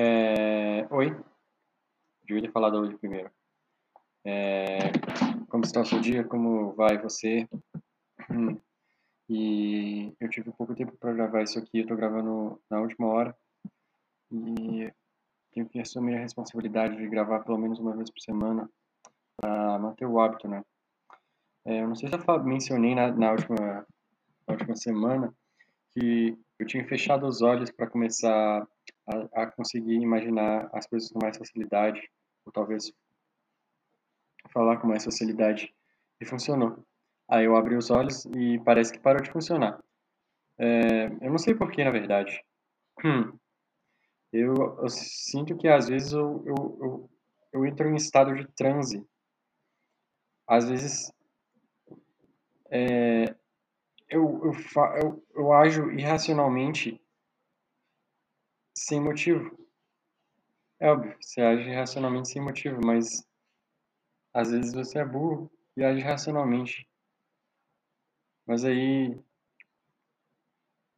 É... Oi. Devia ter falado hoje primeiro. É... Como está o seu dia? Como vai você? Hum. E eu tive pouco tempo para gravar isso aqui. Eu estou gravando na última hora. E tenho que assumir a responsabilidade de gravar pelo menos uma vez por semana para manter o hábito, né? É, eu não sei se eu mencionei na, na, última, na última semana que eu tinha fechado os olhos para começar a, a, conseguir imaginar as coisas com mais facilidade, ou talvez falar com mais facilidade, e funcionou. Aí eu abri os olhos e parece que parou de funcionar. É, eu não sei porquê, na verdade. Hum. Eu, eu, sinto que às vezes eu, eu, eu, eu entro em estado de transe. Às vezes é, eu, eu, eu, eu ajo irracionalmente sem motivo. É óbvio, você age racionalmente sem motivo, mas às vezes você é burro e age racionalmente. Mas aí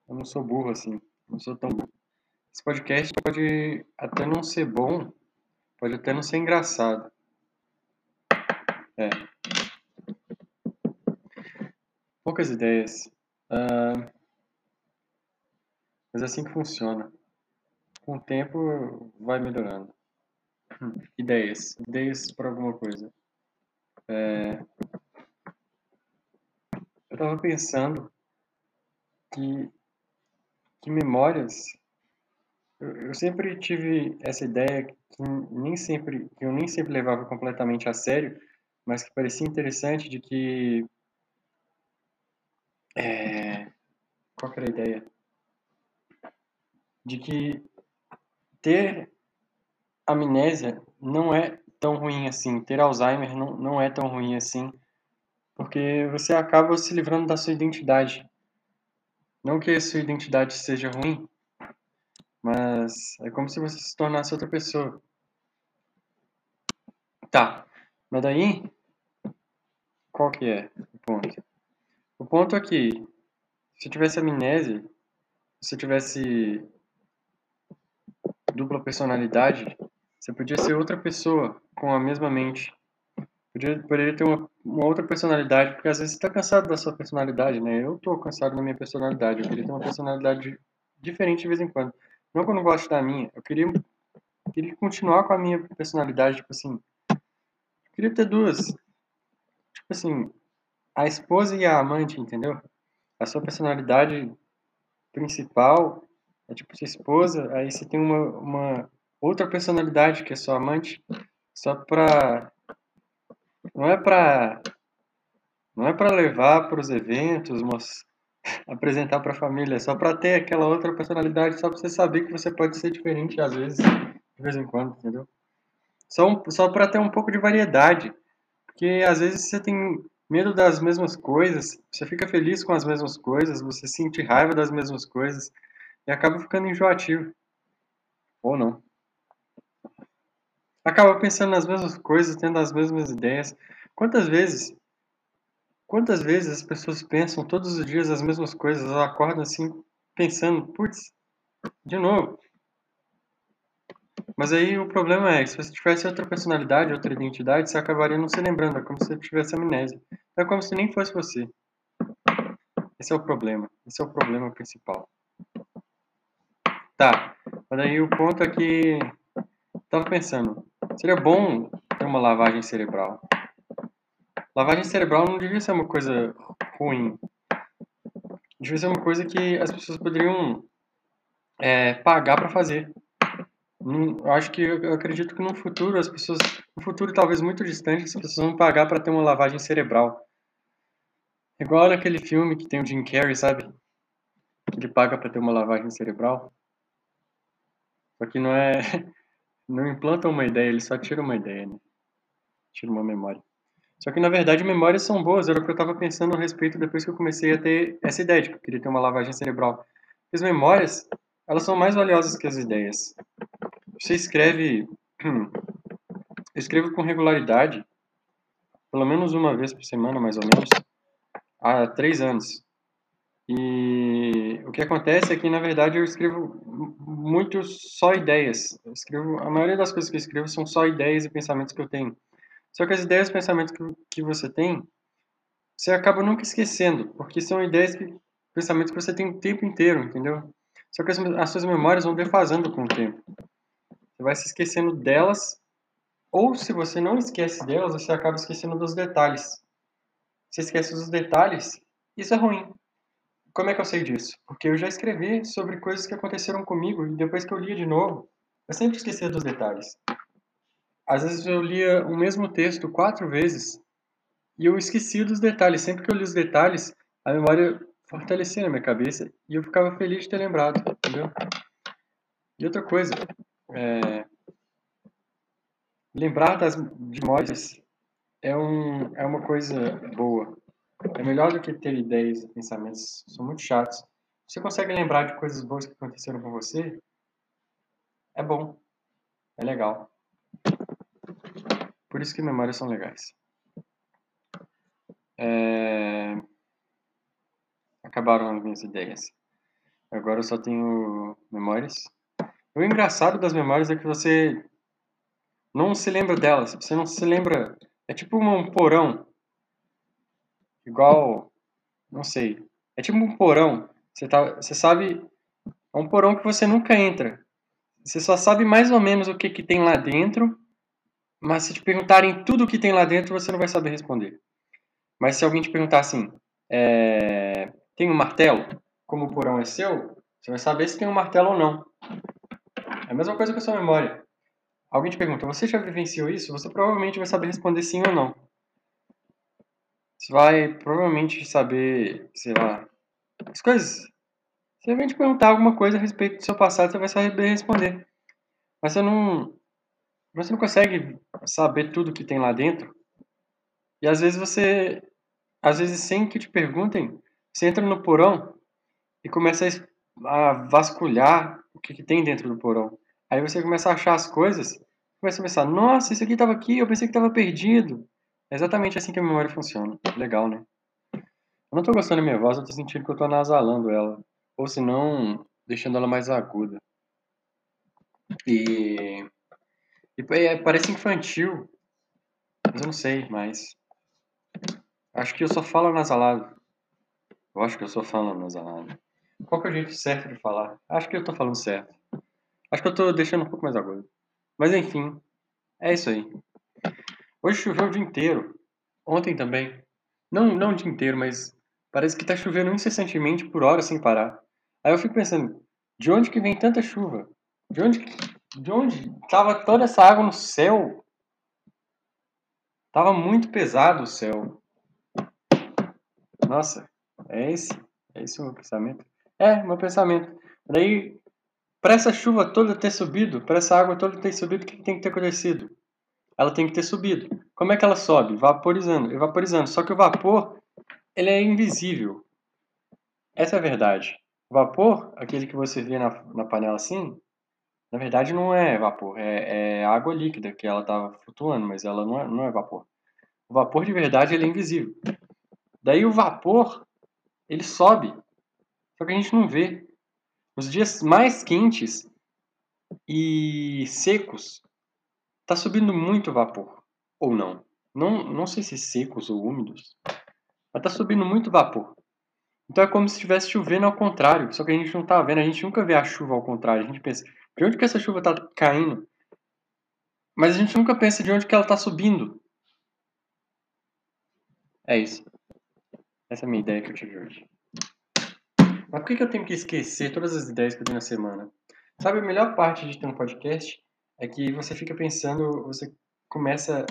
eu não sou burro assim, não sou tão burro. Esse podcast pode até não ser bom, pode até não ser engraçado. É. Poucas ideias. Uh, mas é assim que funciona. Com o tempo vai melhorando. Ideias. Ideias para alguma coisa. É, eu estava pensando que, que memórias. Eu, eu sempre tive essa ideia que nem sempre que eu nem sempre levava completamente a sério, mas que parecia interessante de que é, qual era a ideia? De que ter amnésia não é tão ruim assim, ter Alzheimer não, não é tão ruim assim, porque você acaba se livrando da sua identidade. Não que a sua identidade seja ruim, mas é como se você se tornasse outra pessoa. Tá, mas daí, qual que é o ponto? O ponto é que, se eu tivesse amnésia, se eu tivesse dupla personalidade, você podia ser outra pessoa com a mesma mente. Podia, poderia ter uma, uma outra personalidade, porque às vezes você está cansado da sua personalidade, né? Eu estou cansado da minha personalidade. Eu queria ter uma personalidade diferente de vez em quando. Não que eu não goste da minha, eu queria, queria continuar com a minha personalidade, tipo assim. Eu queria ter duas. Tipo assim, a esposa e a amante, entendeu? A sua personalidade principal é tipo sua esposa, aí você tem uma, uma outra personalidade que é sua amante, só pra. Não é pra. Não é pra levar para os eventos, mas apresentar para a família, é só pra ter aquela outra personalidade, só pra você saber que você pode ser diferente às vezes, de vez em quando, entendeu? Só, um, só pra ter um pouco de variedade. Porque às vezes você tem medo das mesmas coisas, você fica feliz com as mesmas coisas, você sente raiva das mesmas coisas e acaba ficando enjoativo. Ou não. Acaba pensando nas mesmas coisas, tendo as mesmas ideias. Quantas vezes quantas vezes as pessoas pensam todos os dias as mesmas coisas, elas acordam assim pensando, putz, de novo. Mas aí o problema é se você tivesse outra personalidade, outra identidade, você acabaria não se lembrando, é como se você tivesse amnésia. É como se nem fosse você. Esse é o problema. Esse é o problema principal. Tá, mas aí o ponto é que tava pensando, seria bom ter uma lavagem cerebral. Lavagem cerebral não devia ser uma coisa ruim. Devia ser uma coisa que as pessoas poderiam é, pagar para fazer. Eu acho que eu acredito que no futuro as pessoas, no futuro talvez muito distante, as pessoas vão pagar para ter uma lavagem cerebral. Igual naquele filme que tem o Jim Carrey, sabe? Que ele paga para ter uma lavagem cerebral. Só que não é, não implanta uma ideia, ele só tira uma ideia, né? Tira uma memória. Só que na verdade memórias são boas, era o que eu estava pensando a respeito depois que eu comecei a ter essa ideia de que eu queria ter uma lavagem cerebral. As memórias, elas são mais valiosas que as ideias. Você escreve. Eu escrevo com regularidade, pelo menos uma vez por semana, mais ou menos, há três anos. E o que acontece é que, na verdade, eu escrevo muito só ideias. Eu escrevo, a maioria das coisas que eu escrevo são só ideias e pensamentos que eu tenho. Só que as ideias e pensamentos que, que você tem, você acaba nunca esquecendo, porque são ideias e pensamentos que você tem o tempo inteiro, entendeu? Só que as, as suas memórias vão defasando com o tempo. Você vai se esquecendo delas, ou se você não esquece delas, você acaba esquecendo dos detalhes. Você esquece dos detalhes, isso é ruim. Como é que eu sei disso? Porque eu já escrevi sobre coisas que aconteceram comigo e depois que eu lia de novo, eu sempre esquecia dos detalhes. Às vezes eu lia o mesmo texto quatro vezes e eu esqueci dos detalhes. Sempre que eu li os detalhes, a memória fortalecia na minha cabeça e eu ficava feliz de ter lembrado, entendeu? E outra coisa, é... lembrar das memórias é, um, é uma coisa boa. É melhor do que ter ideias e pensamentos. São muito chatos. Você consegue lembrar de coisas boas que aconteceram com você? É bom. É legal. Por isso que memórias são legais. É... Acabaram as minhas ideias. Agora eu só tenho memórias. O engraçado das memórias é que você não se lembra delas. Você não se lembra. É tipo um porão igual, não sei, é tipo um porão. Você, tá, você sabe, é um porão que você nunca entra. Você só sabe mais ou menos o que, que tem lá dentro, mas se te perguntarem tudo o que tem lá dentro, você não vai saber responder. Mas se alguém te perguntar assim, é, tem um martelo? Como o porão é seu, você vai saber se tem um martelo ou não. É a mesma coisa com a sua memória. Alguém te pergunta, você já vivenciou isso? Você provavelmente vai saber responder sim ou não. Você vai provavelmente saber, sei lá, as coisas. Você vem te perguntar alguma coisa a respeito do seu passado, você vai saber responder. Mas você não. Você não consegue saber tudo que tem lá dentro. E às vezes você. Às vezes, sem que te perguntem, você entra no porão e começa a vasculhar o que, que tem dentro do porão. Aí você começa a achar as coisas, começa a pensar: nossa, isso aqui estava aqui, eu pensei que estava perdido. É exatamente assim que a memória funciona. Legal, né? Eu não tô gostando da minha voz, eu tô sentindo que eu tô nasalando ela. Ou se não, deixando ela mais aguda. E... e é, parece infantil. Mas eu não sei mais. Acho que eu só falo nasalado. Eu acho que eu só falo nasalado. Qual que é o jeito certo de falar? Acho que eu tô falando certo. Acho que eu tô deixando um pouco mais agudo. Mas enfim, é isso aí. Hoje choveu o dia inteiro. Ontem também. Não, não o dia inteiro, mas parece que tá chovendo incessantemente por horas sem parar. Aí eu fico pensando, de onde que vem tanta chuva? De onde de onde tava toda essa água no céu? Tava muito pesado o céu. Nossa, é esse, é esse o meu pensamento. É, meu pensamento. Daí, para essa chuva toda ter subido, para essa água toda ter subido, o que tem que ter acontecido? Ela tem que ter subido. Como é que ela sobe? Vaporizando, evaporizando. Só que o vapor, ele é invisível. Essa é a verdade. O vapor, aquele que você vê na, na panela assim, na verdade não é vapor, é, é água líquida que ela estava flutuando, mas ela não é, não é vapor. O vapor de verdade ele é invisível. Daí o vapor, ele sobe, só que a gente não vê. Nos dias mais quentes e secos, Tá subindo muito vapor, ou não. Não, não sei se secos ou úmidos, mas tá subindo muito vapor. Então é como se estivesse chovendo ao contrário, só que a gente não tá vendo, a gente nunca vê a chuva ao contrário. A gente pensa, de onde que essa chuva tá caindo? Mas a gente nunca pensa de onde que ela tá subindo. É isso. Essa é a minha ideia que eu tive hoje. Mas por que eu tenho que esquecer todas as ideias que eu tenho na semana? Sabe, a melhor parte de ter um podcast é que você fica pensando, você começa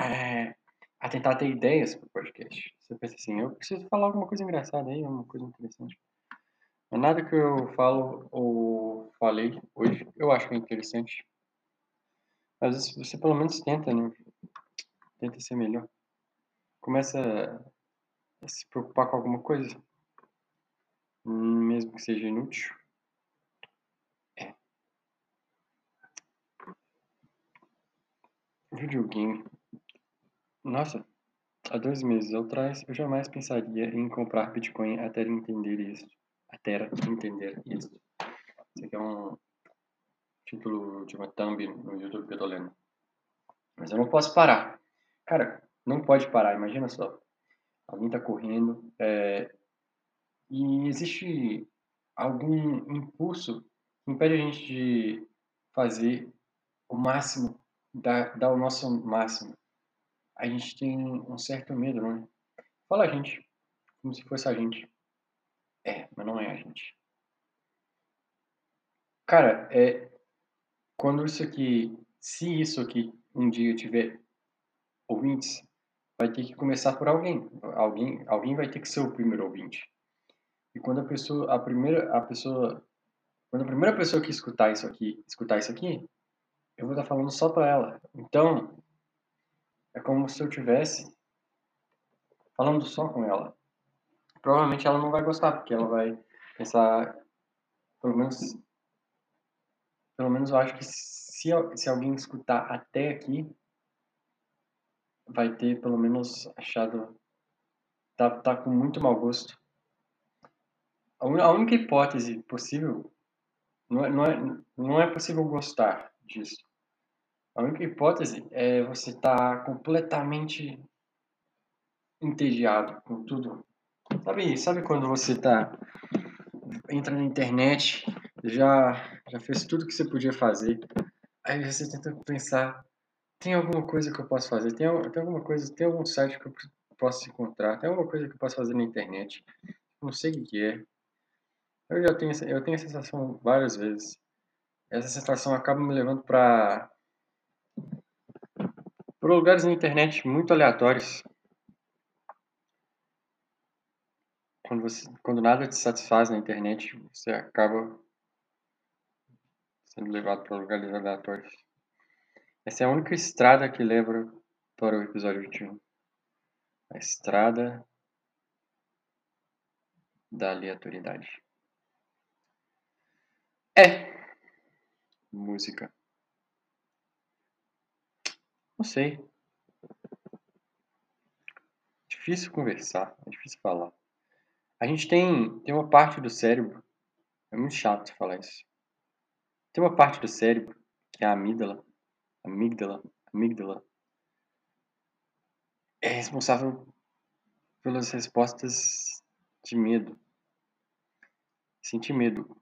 é, a tentar ter ideias para o podcast. Você pensa assim, eu preciso falar alguma coisa engraçada aí, alguma coisa interessante. Mas nada que eu falo ou falei hoje eu acho que é interessante. Mas você pelo menos tenta, né? Tenta ser melhor. Começa a se preocupar com alguma coisa, mesmo que seja inútil. Videogame. Nossa, Há dois meses atrás, eu jamais pensaria em comprar Bitcoin até entender isso. Até entender isso. Esse aqui é um título de uma thumb no YouTube que eu tô lendo. Mas eu não posso parar. Cara, não pode parar, imagina só. Alguém tá correndo é, e existe algum impulso que impede a gente de fazer o máximo, dar, dar o nosso máximo. A gente tem um certo medo, não é? Fala a gente, como se fosse a gente. É, mas não é a gente. Cara, é quando isso aqui, se isso aqui um dia tiver ouvintes, vai ter que começar por alguém. Alguém, alguém vai ter que ser o primeiro ouvinte. E quando a pessoa, a primeira, a pessoa, quando a primeira pessoa que escutar isso aqui, escutar isso aqui, eu vou estar falando só para ela. Então, é como se eu tivesse falando só com ela. Provavelmente ela não vai gostar, porque ela vai pensar, pelo menos, pelo menos eu acho que se, se alguém escutar até aqui, vai ter pelo menos achado, tá, tá com muito mau gosto. A única hipótese possível não é, não é, não é possível gostar disso. A única hipótese é você estar tá completamente entediado com tudo. Sabe, sabe quando você tá entra na internet, já já fez tudo que você podia fazer, aí você tenta pensar, tem alguma coisa que eu posso fazer? Tem, tem alguma coisa, tem algum site que eu posso encontrar? Tem alguma coisa que eu posso fazer na internet? Não sei o que é. Eu já tenho, eu tenho a sensação várias vezes. Essa sensação acaba me levando para para lugares na internet muito aleatórios. Quando, você, quando nada te satisfaz na internet, você acaba sendo levado para lugares aleatórios. Essa é a única estrada que leva para o episódio 21. A estrada da aleatoriedade. É. Música. Não sei. Difícil conversar, é difícil falar. A gente tem, tem uma parte do cérebro, é muito chato falar isso. Tem uma parte do cérebro, que é a amígdala, amígdala, amígdala, é responsável pelas respostas de medo. Sentir medo.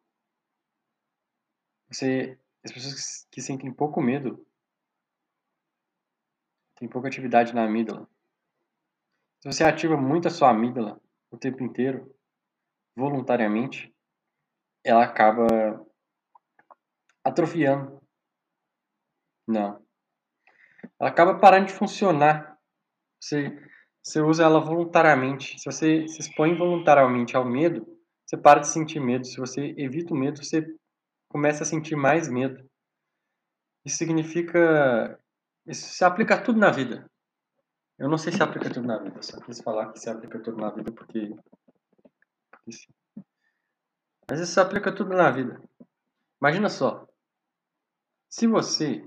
Você, as pessoas que sentem pouco medo têm pouca atividade na amígdala. Se você ativa muito a sua amígdala o tempo inteiro, voluntariamente, ela acaba atrofiando. Não. Ela acaba parando de funcionar. Você, você usa ela voluntariamente. Se você se expõe voluntariamente ao medo, você para de sentir medo. Se você evita o medo, você começa a sentir mais medo. Isso significa. Isso se aplica tudo na vida. Eu não sei se aplica tudo na vida, só quis falar que se aplica tudo na vida porque. porque sim. Mas isso se aplica tudo na vida. Imagina só. Se você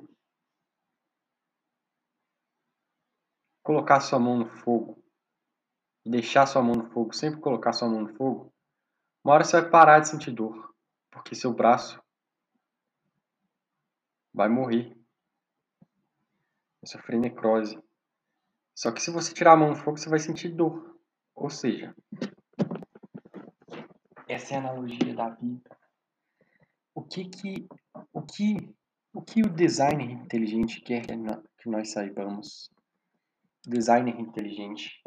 colocar sua mão no fogo e deixar sua mão no fogo, sempre colocar sua mão no fogo, uma hora você vai parar de sentir dor, porque seu braço vai morrer. Sofrer necrose. Só que se você tirar a mão do fogo, você vai sentir dor. Ou seja, essa é a analogia da vida. O que que o que o que o designer inteligente quer que nós saibamos? Designer inteligente.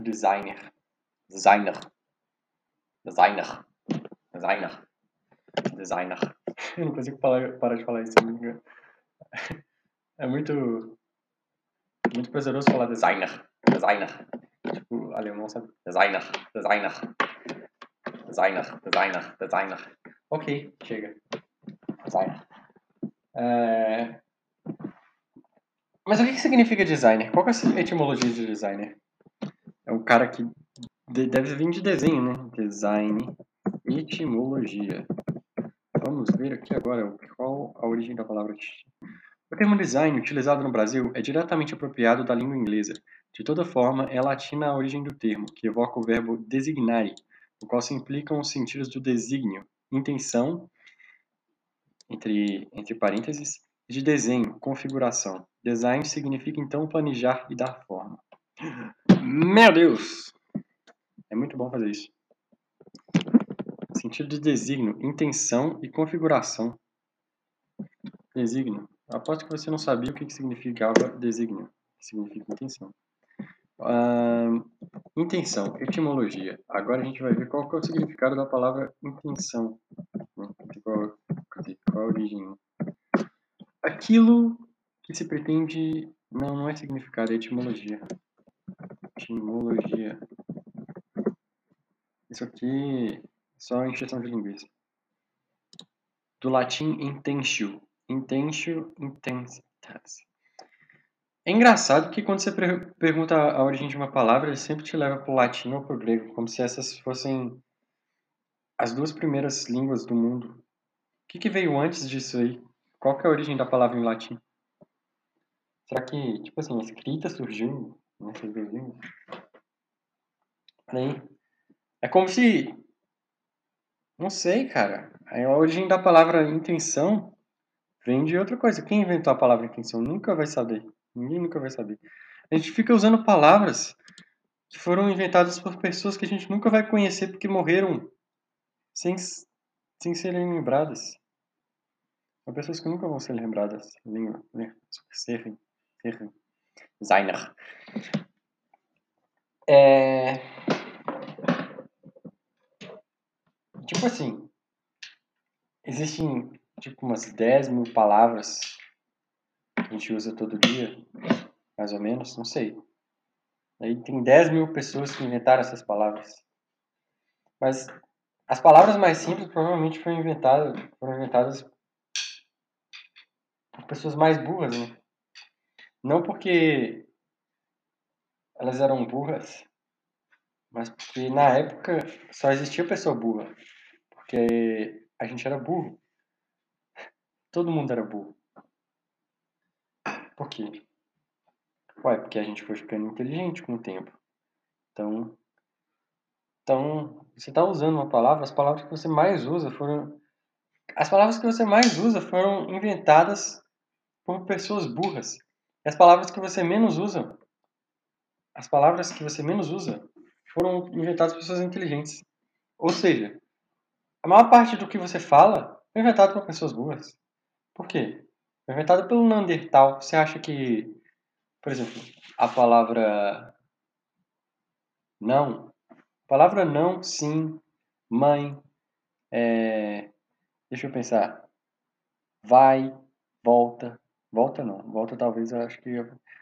Designer. Designer. Designer. Designer. Designer. Eu não consigo parar, parar de falar isso. É muito. Muito prazeroso falar designer. Designer. Tipo, alemão sabe? Designer. Designer. Designer. Designer. Designer. Ok, chega. Designer. É... Mas o que significa designer? Qual é a etimologia de designer? É um cara que deve vir de desenho, né? Design. Etimologia. Vamos ver aqui agora qual a origem da palavra. O termo design, utilizado no Brasil, é diretamente apropriado da língua inglesa, De toda forma, é latina a origem do termo, que evoca o verbo designare, no qual se implicam os sentidos do desígnio, intenção, entre, entre parênteses, de desenho, configuração. Design significa então planejar e dar forma. Meu Deus! É muito bom fazer isso. Sentido de desígnio, intenção e configuração. Desígnio. Aposto que você não sabia o que significava desígnio. Significa intenção. Uh, intenção, etimologia. Agora a gente vai ver qual é o significado da palavra intenção. Né? Qual, qual a origem. Aquilo que se pretende... Não, não é significado, é etimologia. Etimologia. Isso aqui é só encheção de linguiça. Do latim intentio. Intentio, intensitas. É engraçado que quando você pergunta a origem de uma palavra, ele sempre te leva para o latim ou para o grego, como se essas fossem as duas primeiras línguas do mundo. O que, que veio antes disso aí? Qual que é a origem da palavra em latim? Será que, tipo assim, a escrita surgiu nessas duas línguas? Aí, é como se... Não sei, cara. A origem da palavra intenção vem de outra coisa. Quem inventou a palavra intenção nunca vai saber. Ninguém nunca vai saber. A gente fica usando palavras que foram inventadas por pessoas que a gente nunca vai conhecer porque morreram sem, sem serem lembradas. São pessoas que nunca vão ser lembradas. Serem. Serem. Designer. É... Tipo assim, existem tipo umas 10 mil palavras a gente usa todo dia, mais ou menos, não sei. Aí tem 10 mil pessoas que inventaram essas palavras. Mas as palavras mais simples provavelmente foram inventadas, foram inventadas por pessoas mais burras, né? Não porque elas eram burras, mas porque na época só existia pessoa burra. Porque a gente era burro. Todo mundo era burro. Por quê? Ué, porque a gente foi ficando inteligente com o tempo. Então, então você está usando uma palavra, as palavras que você mais usa foram. As palavras que você mais usa foram inventadas por pessoas burras. E as palavras que você menos usa, as palavras que você menos usa, foram inventadas por pessoas inteligentes. Ou seja, a maior parte do que você fala foi inventado por pessoas burras. Por quê? Foi inventada pelo Neandertal. Você acha que, por exemplo, a palavra não, a palavra não, sim, mãe, é, deixa eu pensar, vai, volta, volta não, volta talvez eu acho que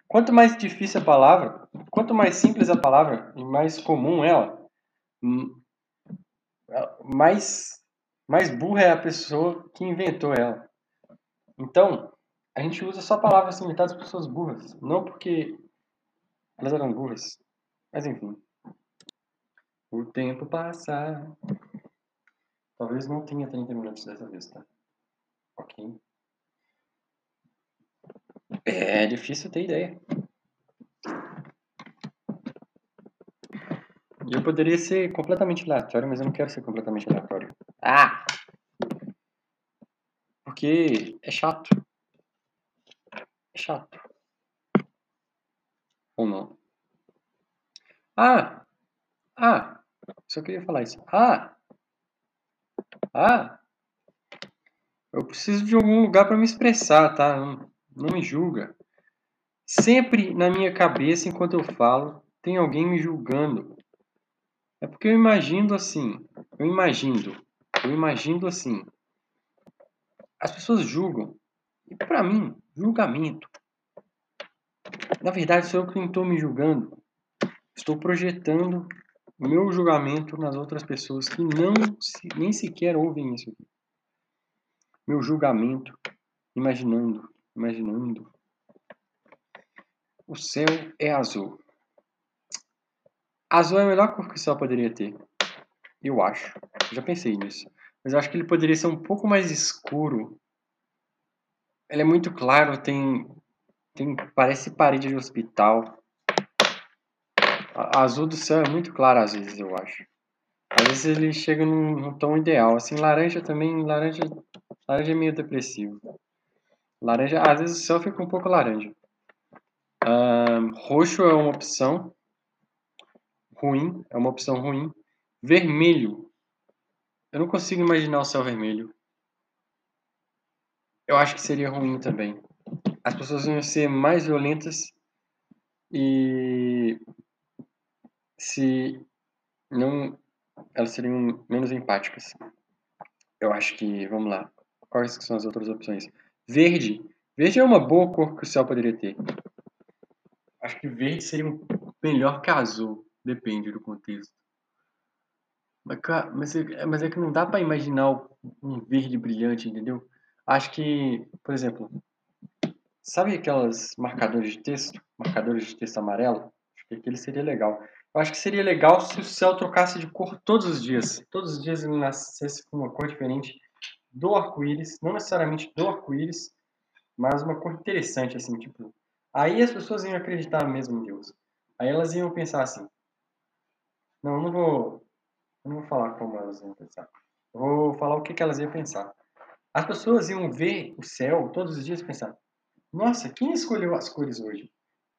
quanto mais difícil a palavra, quanto mais simples a palavra e mais comum ela, mais mais burra é a pessoa que inventou ela. Então, a gente usa só palavras limitadas por pessoas burras, não porque elas eram burras. Mas enfim. O tempo passa. Talvez não tenha 30 minutos dessa vez, tá? Ok. É difícil ter ideia. Eu poderia ser completamente aleatório, mas eu não quero ser completamente aleatório. Ah! Porque é chato. É chato. Ou não? Ah! Ah! Só queria falar isso. Ah! Ah! Eu preciso de algum lugar para me expressar, tá? Não, não me julga. Sempre na minha cabeça, enquanto eu falo, tem alguém me julgando. É porque eu imagino assim. Eu imagino. Eu imagino assim. As pessoas julgam. E para mim, julgamento. Na verdade, sou eu que estou me julgando. Estou projetando o meu julgamento nas outras pessoas que não nem sequer ouvem isso aqui. Meu julgamento, imaginando, imaginando. O céu é azul. Azul é a melhor cor que o céu poderia ter. Eu acho. já pensei nisso. Mas eu acho que ele poderia ser um pouco mais escuro. Ele é muito claro, tem, tem parece parede de hospital. A- Azul do céu é muito claro às vezes, eu acho. Às vezes ele chega num, num tom ideal. Assim, laranja também, laranja, laranja é meio depressivo. Laranja, às vezes o céu fica um pouco laranja. Ahn, roxo é uma opção ruim, é uma opção ruim. Vermelho. Eu não consigo imaginar o céu vermelho. Eu acho que seria ruim também. As pessoas iam ser mais violentas e se não elas seriam menos empáticas. Eu acho que, vamos lá. Quais são as outras opções? Verde. Verde é uma boa cor que o céu poderia ter. Acho que verde seria um melhor azul. Depende do contexto. Mas, mas, é, mas é que não dá pra imaginar um verde brilhante, entendeu? Acho que, por exemplo, sabe aquelas marcadores de texto? Marcadores de texto amarelo? Acho que aquele seria legal. Eu acho que seria legal se o céu trocasse de cor todos os dias. Todos os dias ele nascesse com uma cor diferente do arco-íris. Não necessariamente do arco-íris, mas uma cor interessante, assim, tipo. Aí as pessoas iam acreditar mesmo em Deus. Aí elas iam pensar assim: não, não vou, eu não vou falar como elas iam pensar. Eu vou falar o que, que elas iam pensar. As pessoas iam ver o céu todos os dias e pensar: nossa, quem escolheu as cores hoje?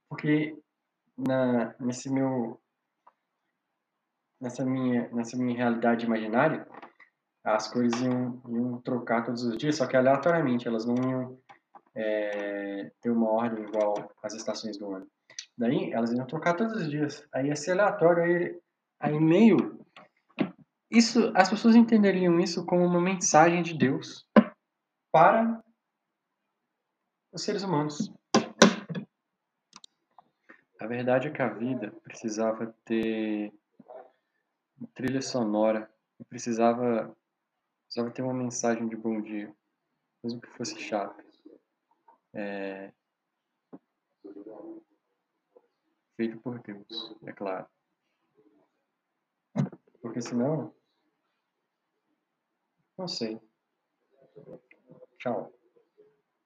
Porque na, nesse meu, nessa minha, nessa minha realidade imaginária, as cores iam, iam trocar todos os dias, só que aleatoriamente, elas não iam é, ter uma ordem igual às estações do ano. Daí elas iam trocar todos os dias. Aí ia ser aleatório, aí, aí meio. Isso, as pessoas entenderiam isso como uma mensagem de Deus para os seres humanos. A verdade é que a vida precisava ter trilha sonora, precisava, precisava ter uma mensagem de bom dia, mesmo que fosse chato. É, feito por Deus, é claro. Porque senão, não sei. Tchau.